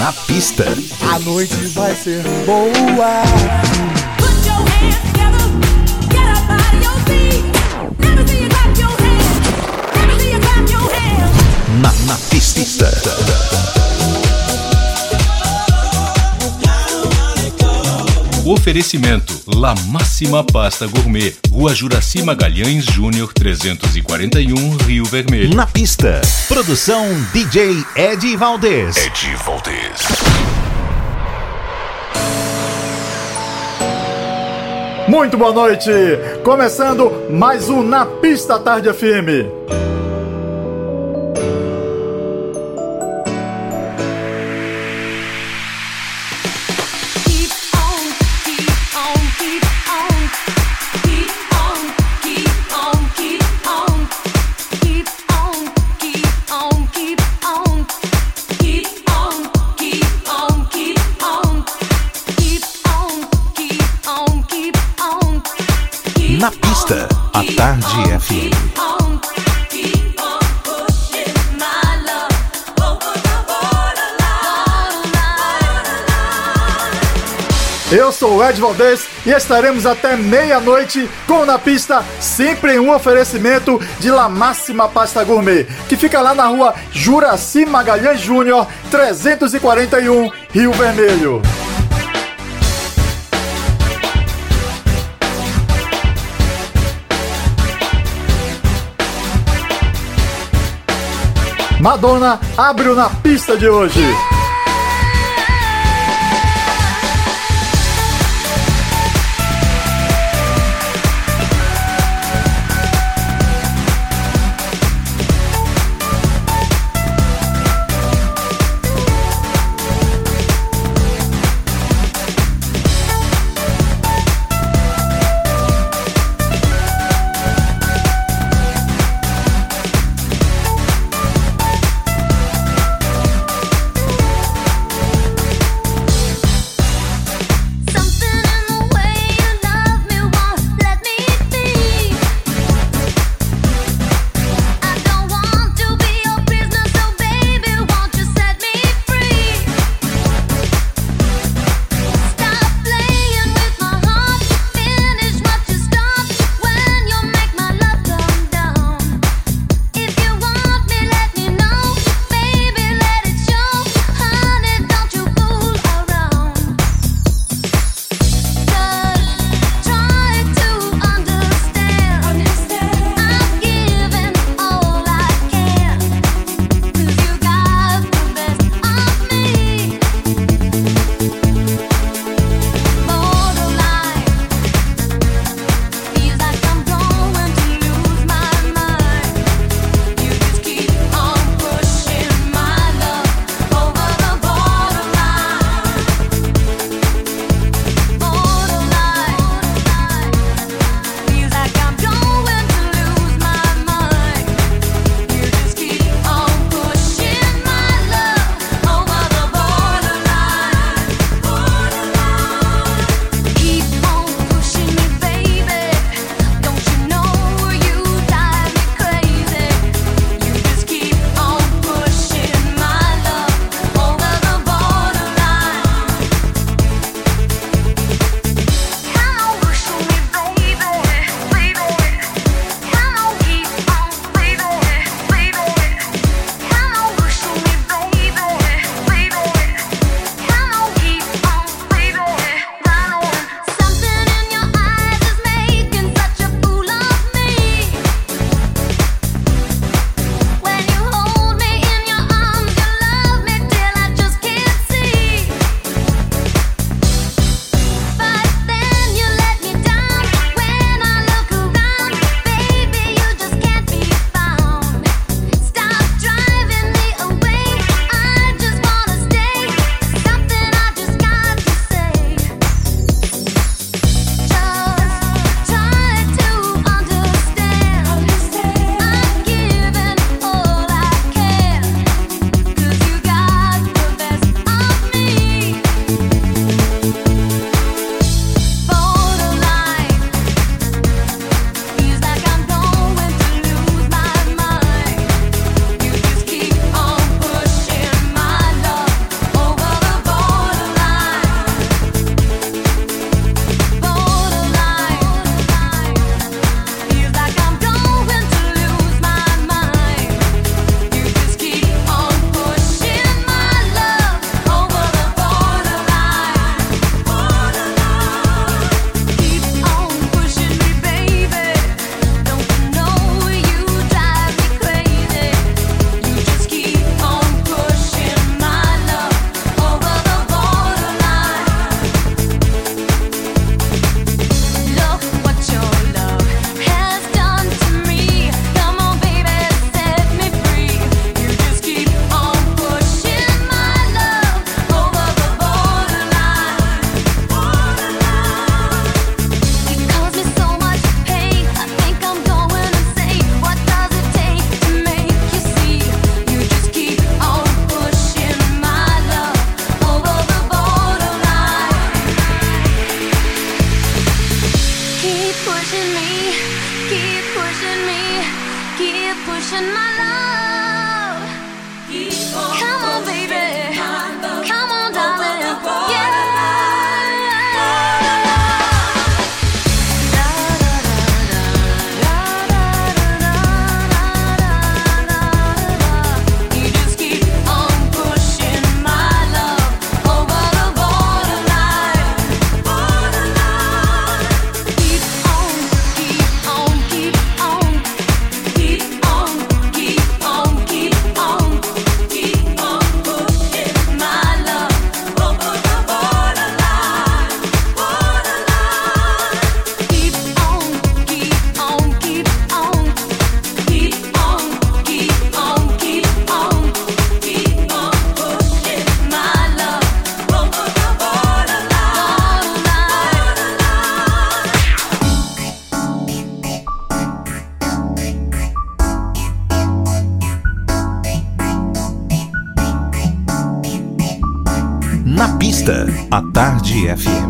Na pista. A noite vai ser boa. Na, na pista. Oferecimento La Máxima Pasta Gourmet, Rua Juraci Magalhães Júnior 341, Rio Vermelho. Na pista. Produção DJ Ed Valdez. Ed Valdez. Muito boa noite! Começando mais um Na Pista Tarde FM. Ed Valdez e estaremos até meia-noite com Na Pista, sempre em um oferecimento de La Máxima Pasta Gourmet, que fica lá na rua Juraci Magalhães Júnior, 341, Rio Vermelho. Madonna abre o Na Pista de hoje. Tarde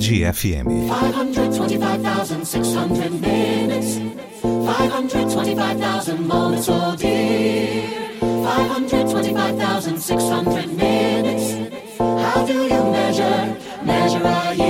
Tarde FM. 525,600 minutes. 525,000 moments, oh dear. 525,600 minutes. How do you measure, measure a year?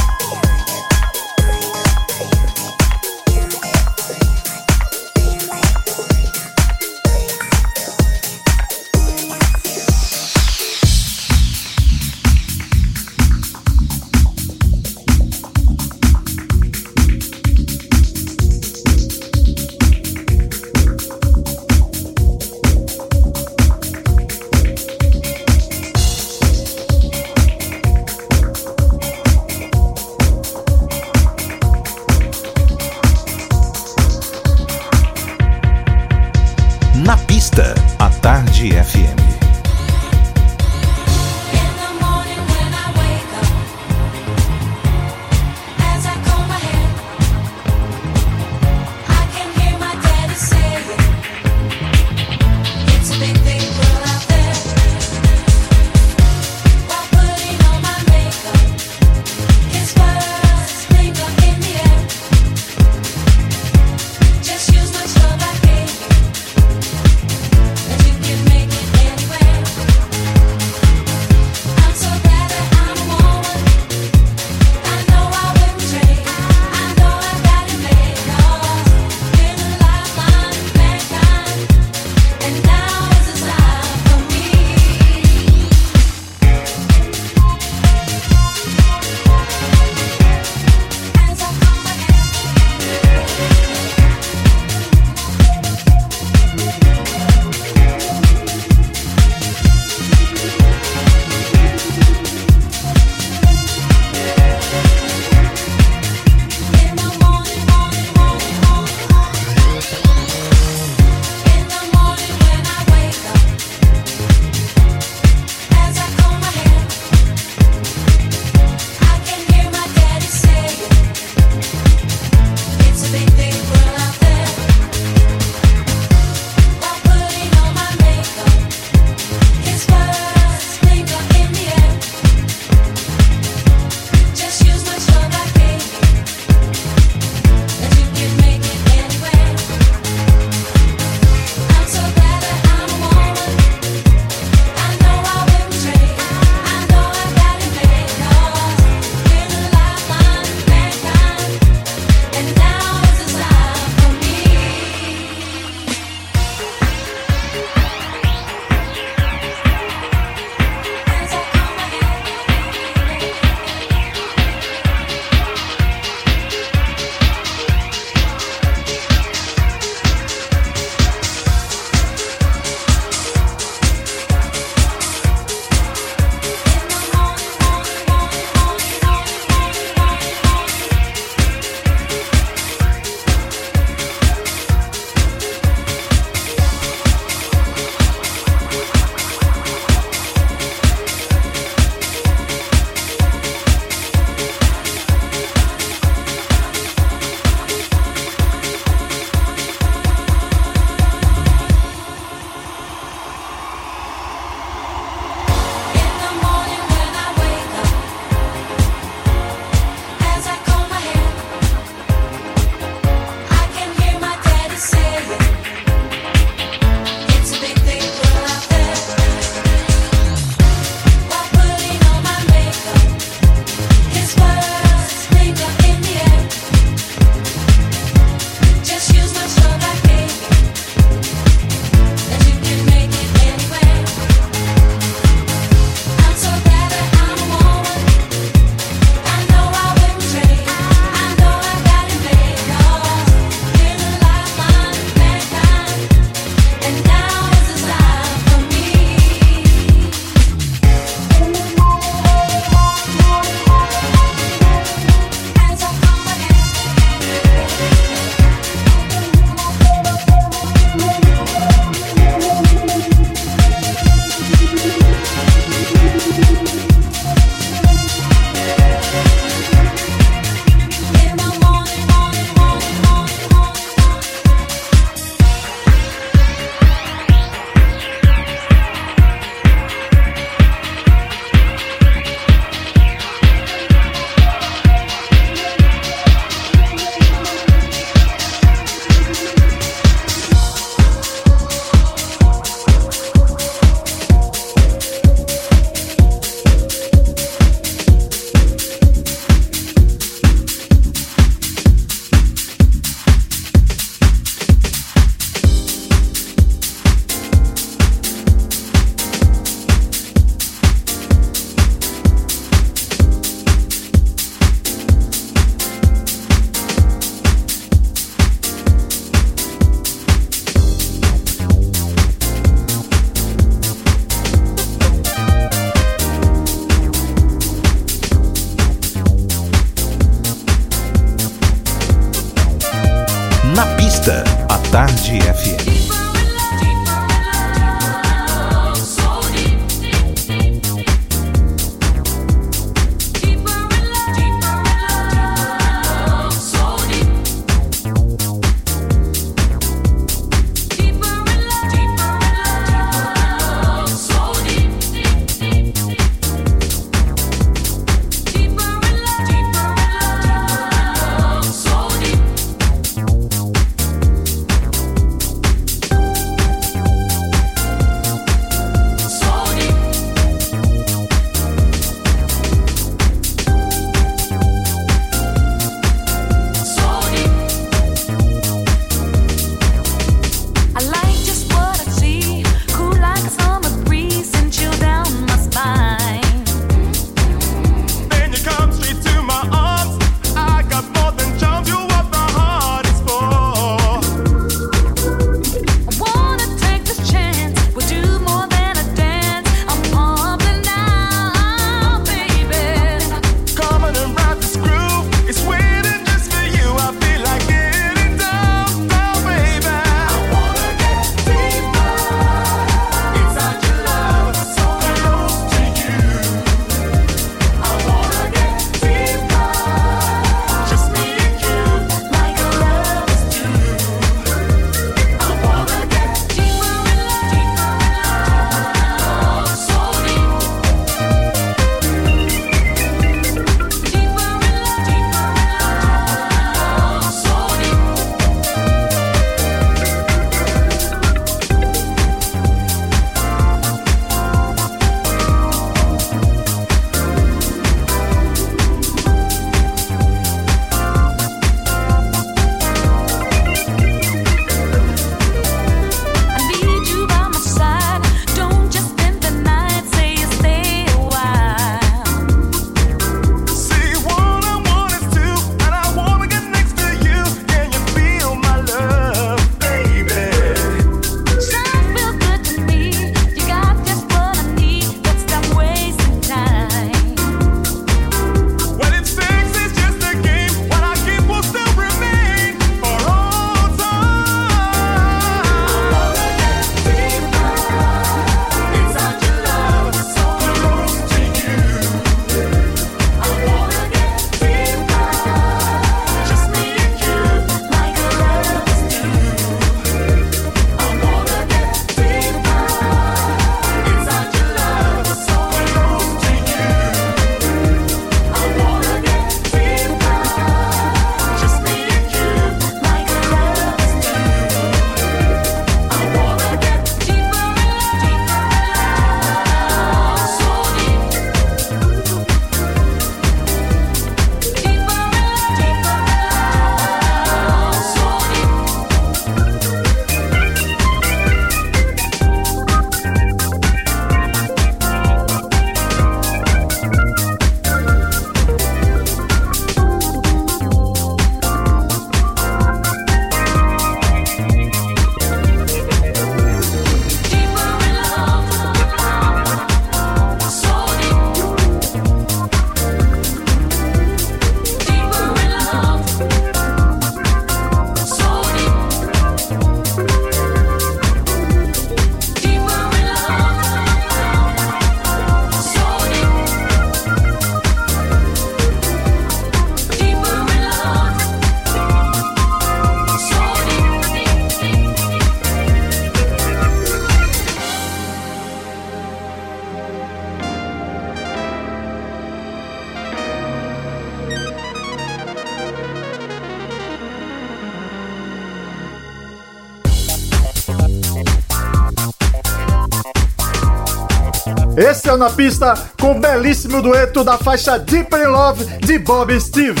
Na Pista com o belíssimo dueto da faixa Deeper in Love de Bob Steve.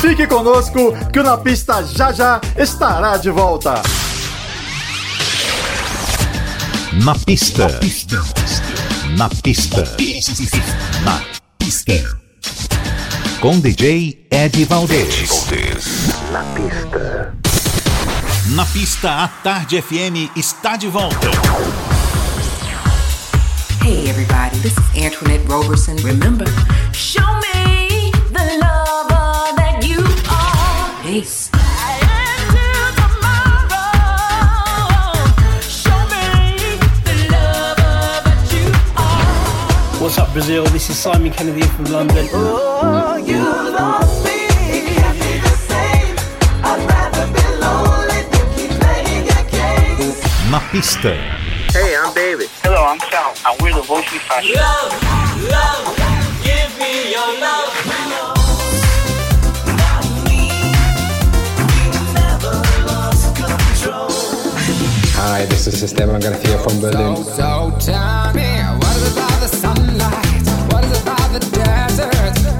Fique conosco que o Na Pista já já estará de volta. Na pista. Na pista. Na pista. Com DJ Ed Valdez. Na pista. Na pista, a Tarde FM está de volta. everybody. This is Antoinette Roberson. Remember, show me the lover that you are. Peace. What's up, Brazil? This is Simon Kennedy from London. Oh, you lost me. Hey, I'm David. Hello, I'm Sal, and we're the Voice Fashion. Love, love, give me your love. Hi, this is Esteban Garcia from Berlin. So tell me, what is it about the sunlight? What is it about the desert?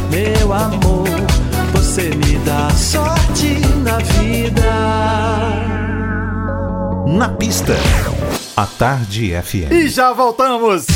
meu amor. Você me dá sorte na vida. Na pista. A Tarde FM. E já voltamos!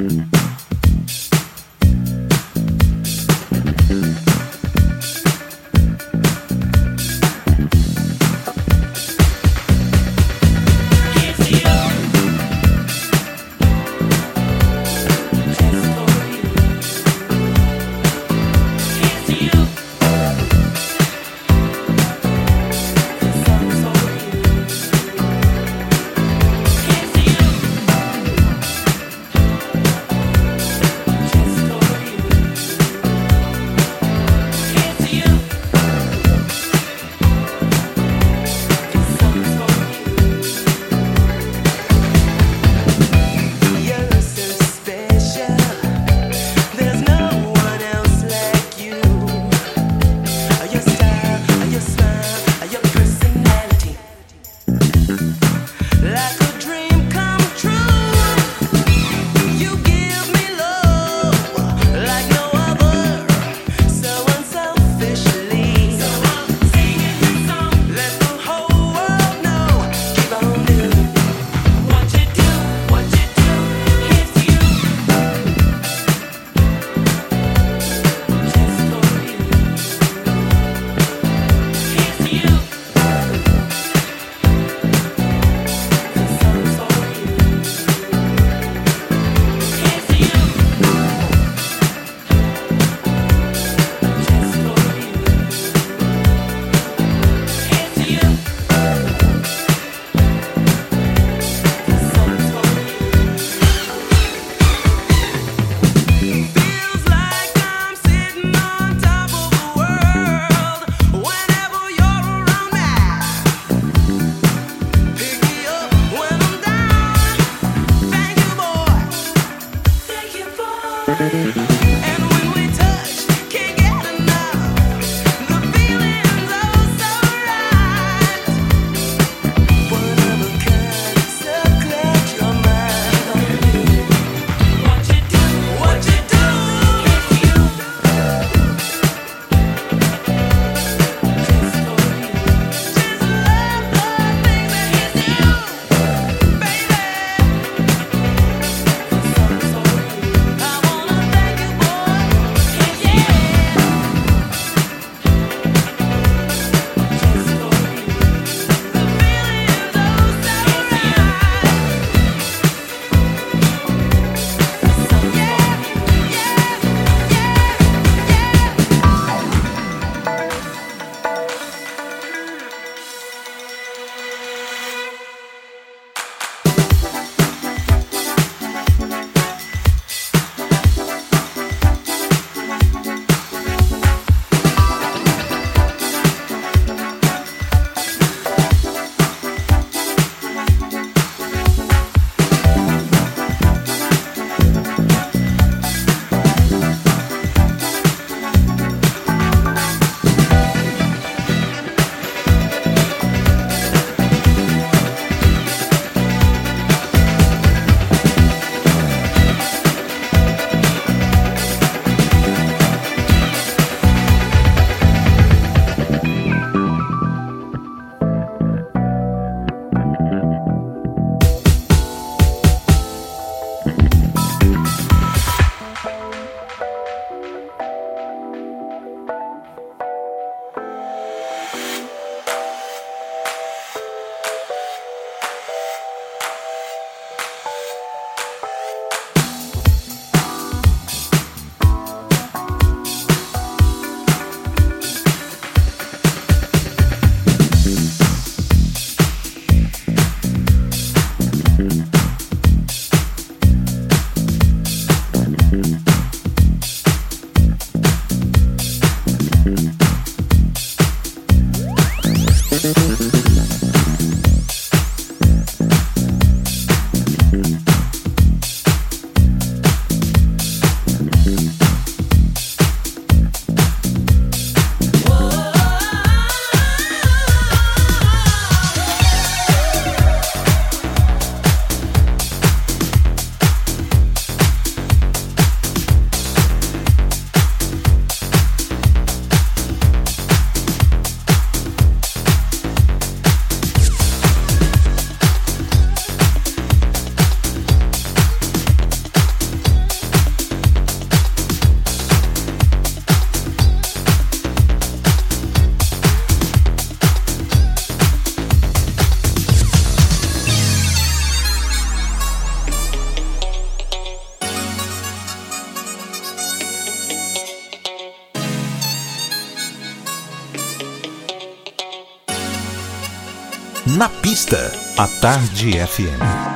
Mm-hmm. A Tarde FM.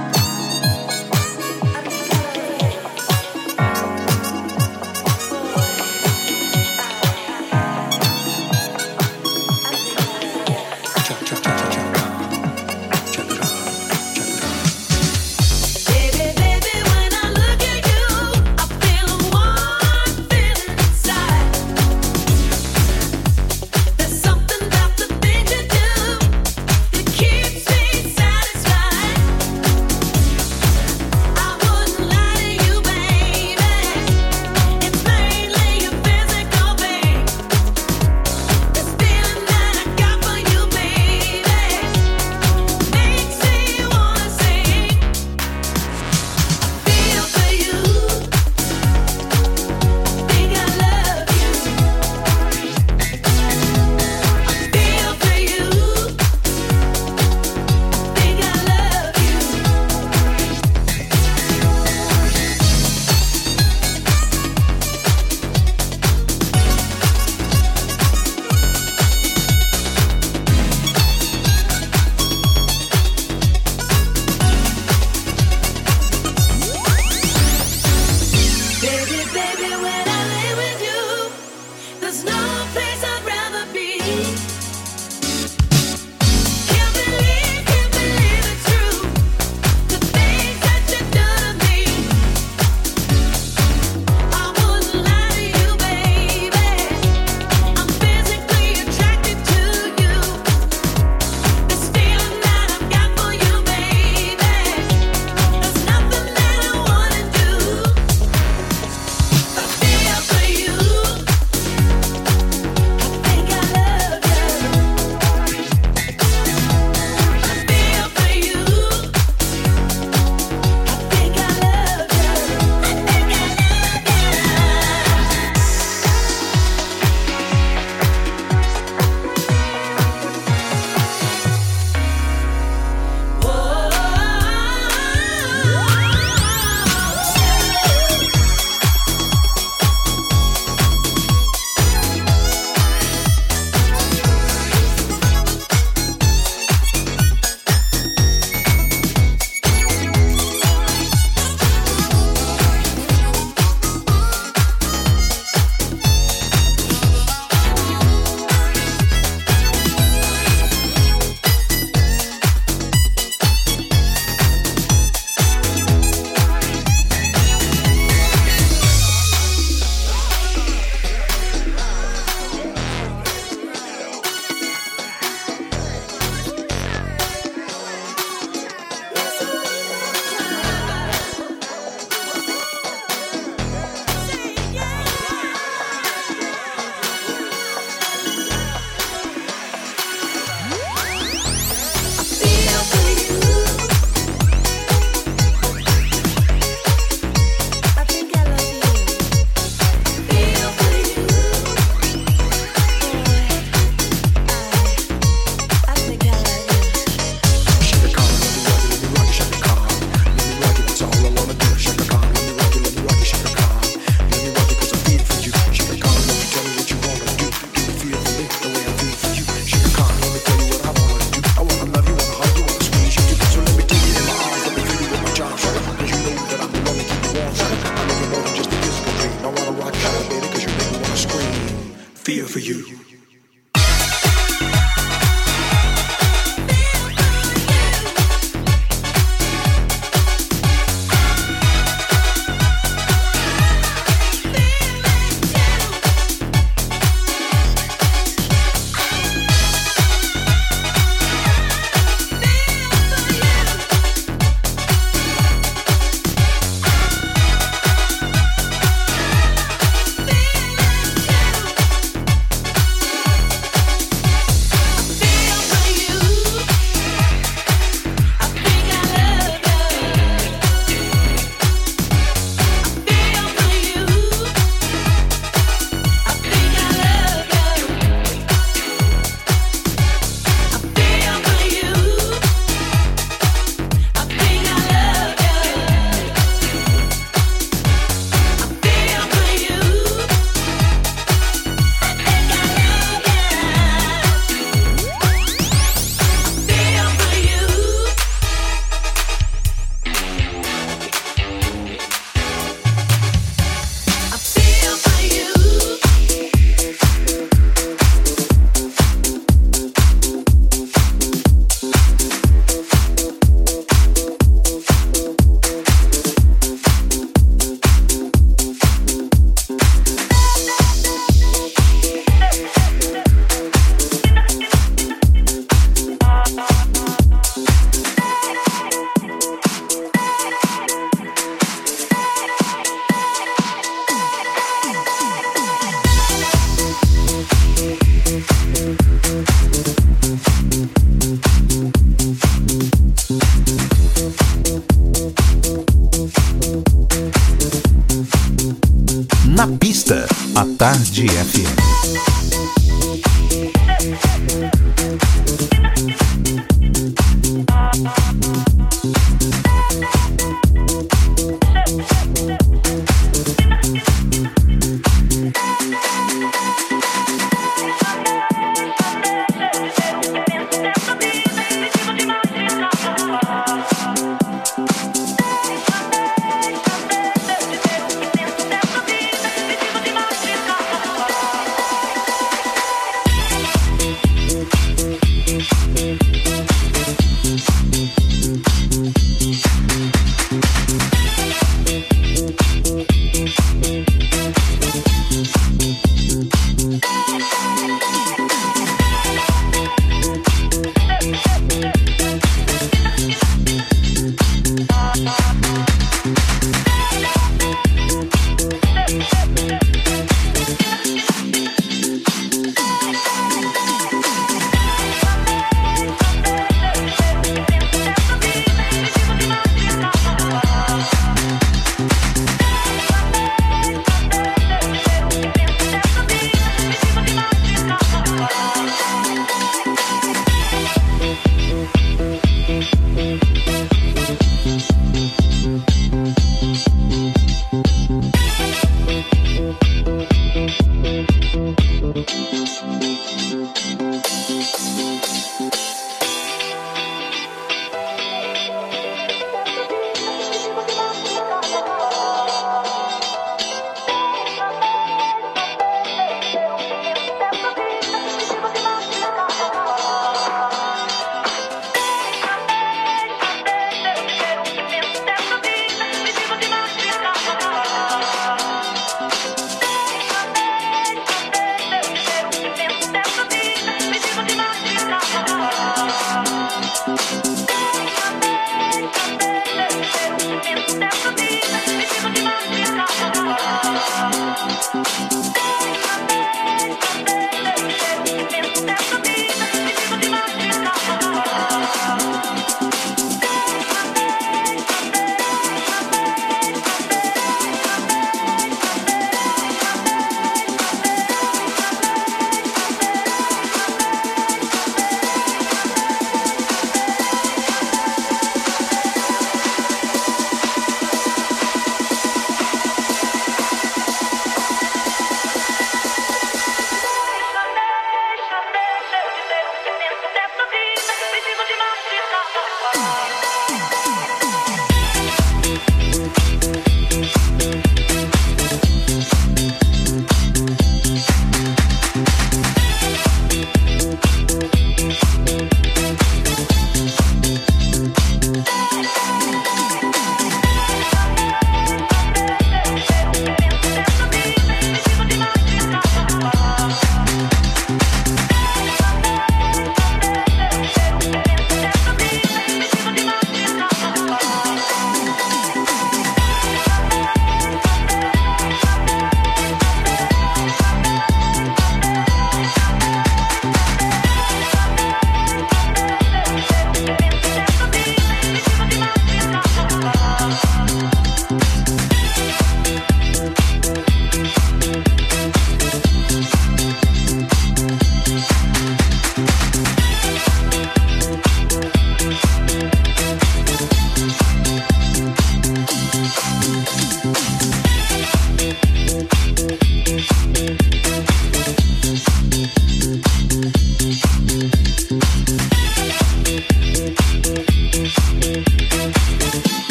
Tarde FM.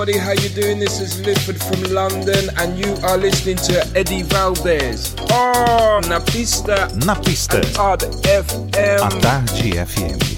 everybody. How you doing? This is Lifford from London, and you are listening to Eddie Valdez oh, Napista, Napista, Ad FM, a tarde FM.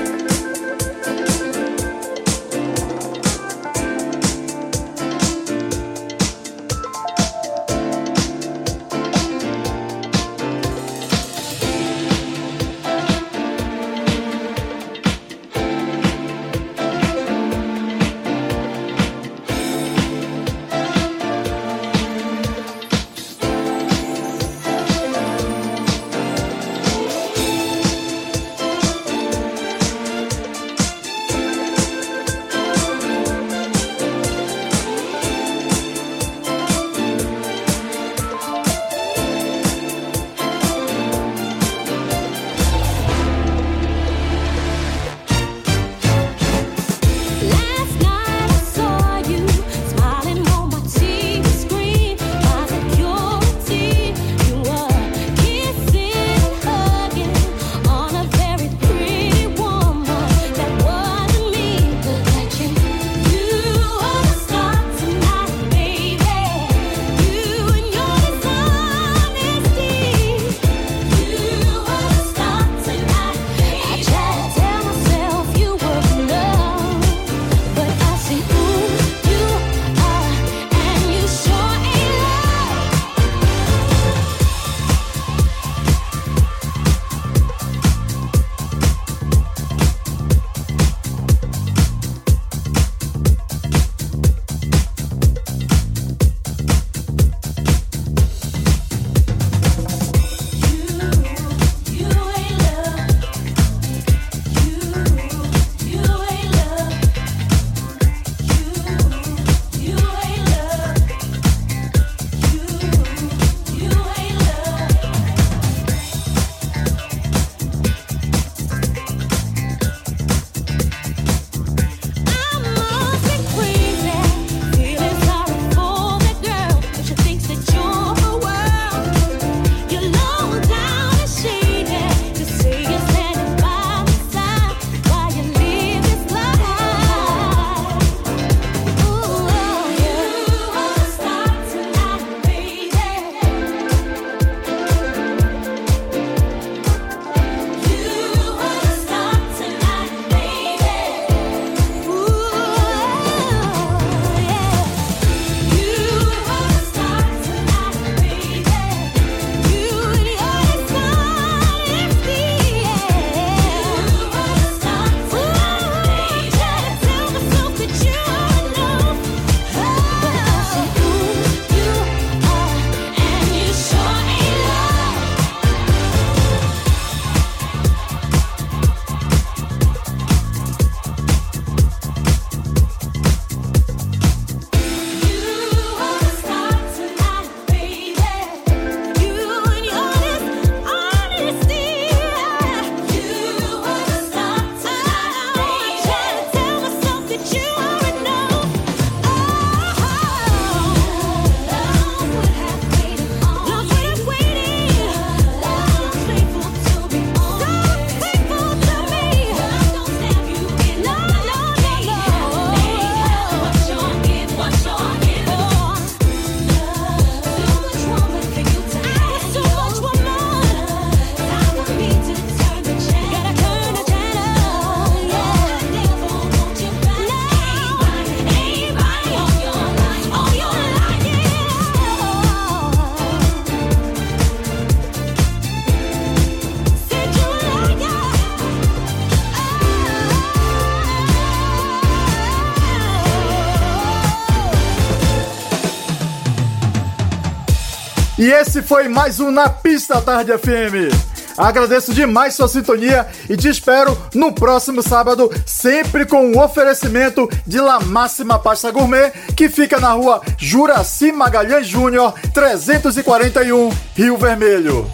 E esse foi mais um Na Pista Tarde FM. Agradeço demais sua sintonia e te espero no próximo sábado, sempre com o oferecimento de La Máxima Pasta Gourmet, que fica na rua Juraci Magalhães Júnior, 341, Rio Vermelho.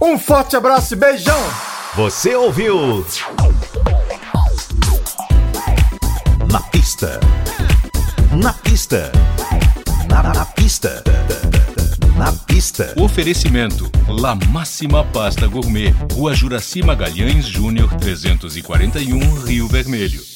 Um forte abraço e beijão! Você ouviu? Na pista. Na pista. Na, na. Na pista. Oferecimento: La Máxima Pasta Gourmet, Rua Juraci Magalhães Júnior 341, Rio Vermelho.